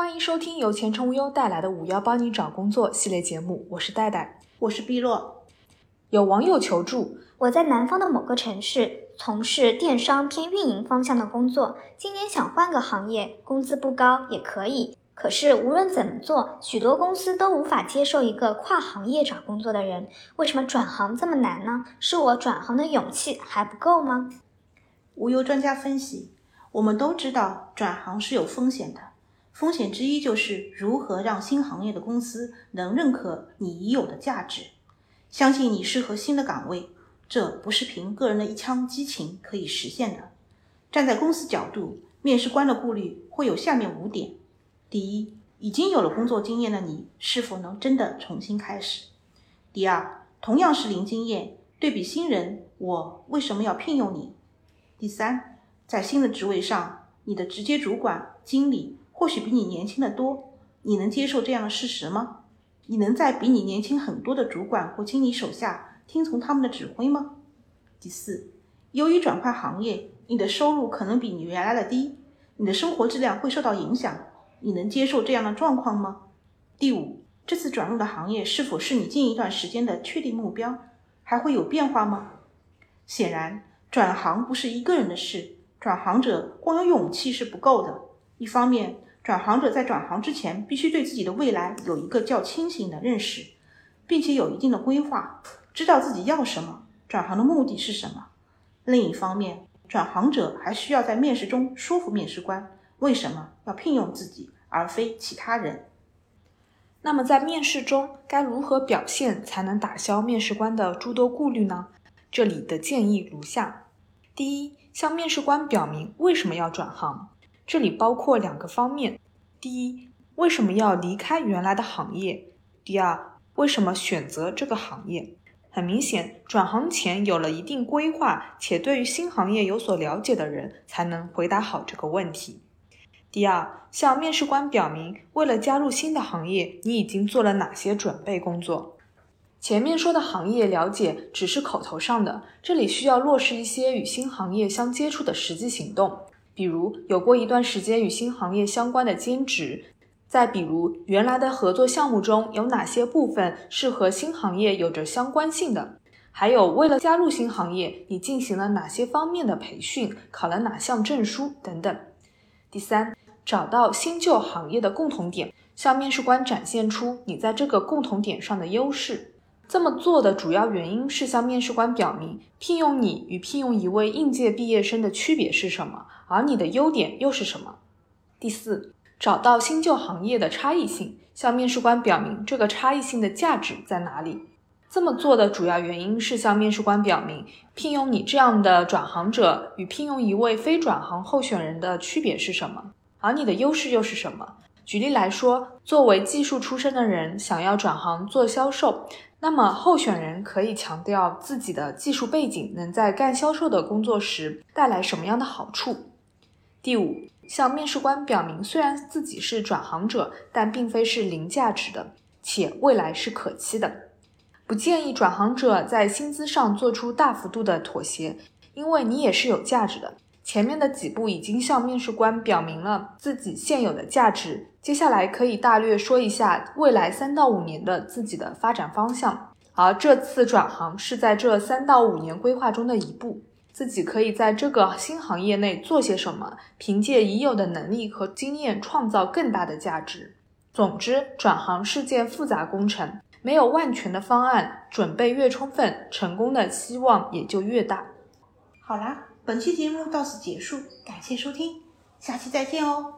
欢迎收听由前程无忧带来的“五幺帮你找工作”系列节目，我是戴戴，我是碧落。有网友求助，我在南方的某个城市从事电商偏运营方向的工作，今年想换个行业，工资不高也可以。可是无论怎么做，许多公司都无法接受一个跨行业找工作的人。为什么转行这么难呢？是我转行的勇气还不够吗？无忧专家分析，我们都知道转行是有风险的。风险之一就是如何让新行业的公司能认可你已有的价值，相信你适合新的岗位，这不是凭个人的一腔激情可以实现的。站在公司角度，面试官的顾虑会有下面五点：第一，已经有了工作经验的你是否能真的重新开始？第二，同样是零经验，对比新人，我为什么要聘用你？第三，在新的职位上，你的直接主管、经理。或许比你年轻的多，你能接受这样的事实吗？你能在比你年轻很多的主管或经理手下听从他们的指挥吗？第四，由于转换行业，你的收入可能比你原来的低，你的生活质量会受到影响，你能接受这样的状况吗？第五，这次转入的行业是否是你近一段时间的确定目标？还会有变化吗？显然，转行不是一个人的事，转行者光有勇气是不够的。一方面，转行者在转行之前，必须对自己的未来有一个较清醒的认识，并且有一定的规划，知道自己要什么，转行的目的是什么。另一方面，转行者还需要在面试中说服面试官，为什么要聘用自己而非其他人。那么，在面试中该如何表现才能打消面试官的诸多顾虑呢？这里的建议如下：第一，向面试官表明为什么要转行。这里包括两个方面：第一，为什么要离开原来的行业？第二，为什么选择这个行业？很明显，转行前有了一定规划且对于新行业有所了解的人，才能回答好这个问题。第二，向面试官表明，为了加入新的行业，你已经做了哪些准备工作。前面说的行业了解只是口头上的，这里需要落实一些与新行业相接触的实际行动。比如有过一段时间与新行业相关的兼职，再比如原来的合作项目中有哪些部分是和新行业有着相关性的，还有为了加入新行业，你进行了哪些方面的培训，考了哪项证书等等。第三，找到新旧行业的共同点，向面试官展现出你在这个共同点上的优势。这么做的主要原因是向面试官表明，聘用你与聘用一位应届毕业生的区别是什么，而你的优点又是什么。第四，找到新旧行业的差异性，向面试官表明这个差异性的价值在哪里。这么做的主要原因是向面试官表明，聘用你这样的转行者与聘用一位非转行候选人的区别是什么，而你的优势又是什么。举例来说，作为技术出身的人想要转行做销售。那么，候选人可以强调自己的技术背景能在干销售的工作时带来什么样的好处。第五，向面试官表明，虽然自己是转行者，但并非是零价值的，且未来是可期的。不建议转行者在薪资上做出大幅度的妥协，因为你也是有价值的。前面的几步已经向面试官表明了自己现有的价值，接下来可以大略说一下未来三到五年的自己的发展方向。而这次转行是在这三到五年规划中的一步，自己可以在这个新行业内做些什么，凭借已有的能力和经验创造更大的价值。总之，转行是件复杂工程，没有万全的方案，准备越充分，成功的希望也就越大。好啦。本期节目到此结束，感谢收听，下期再见哦。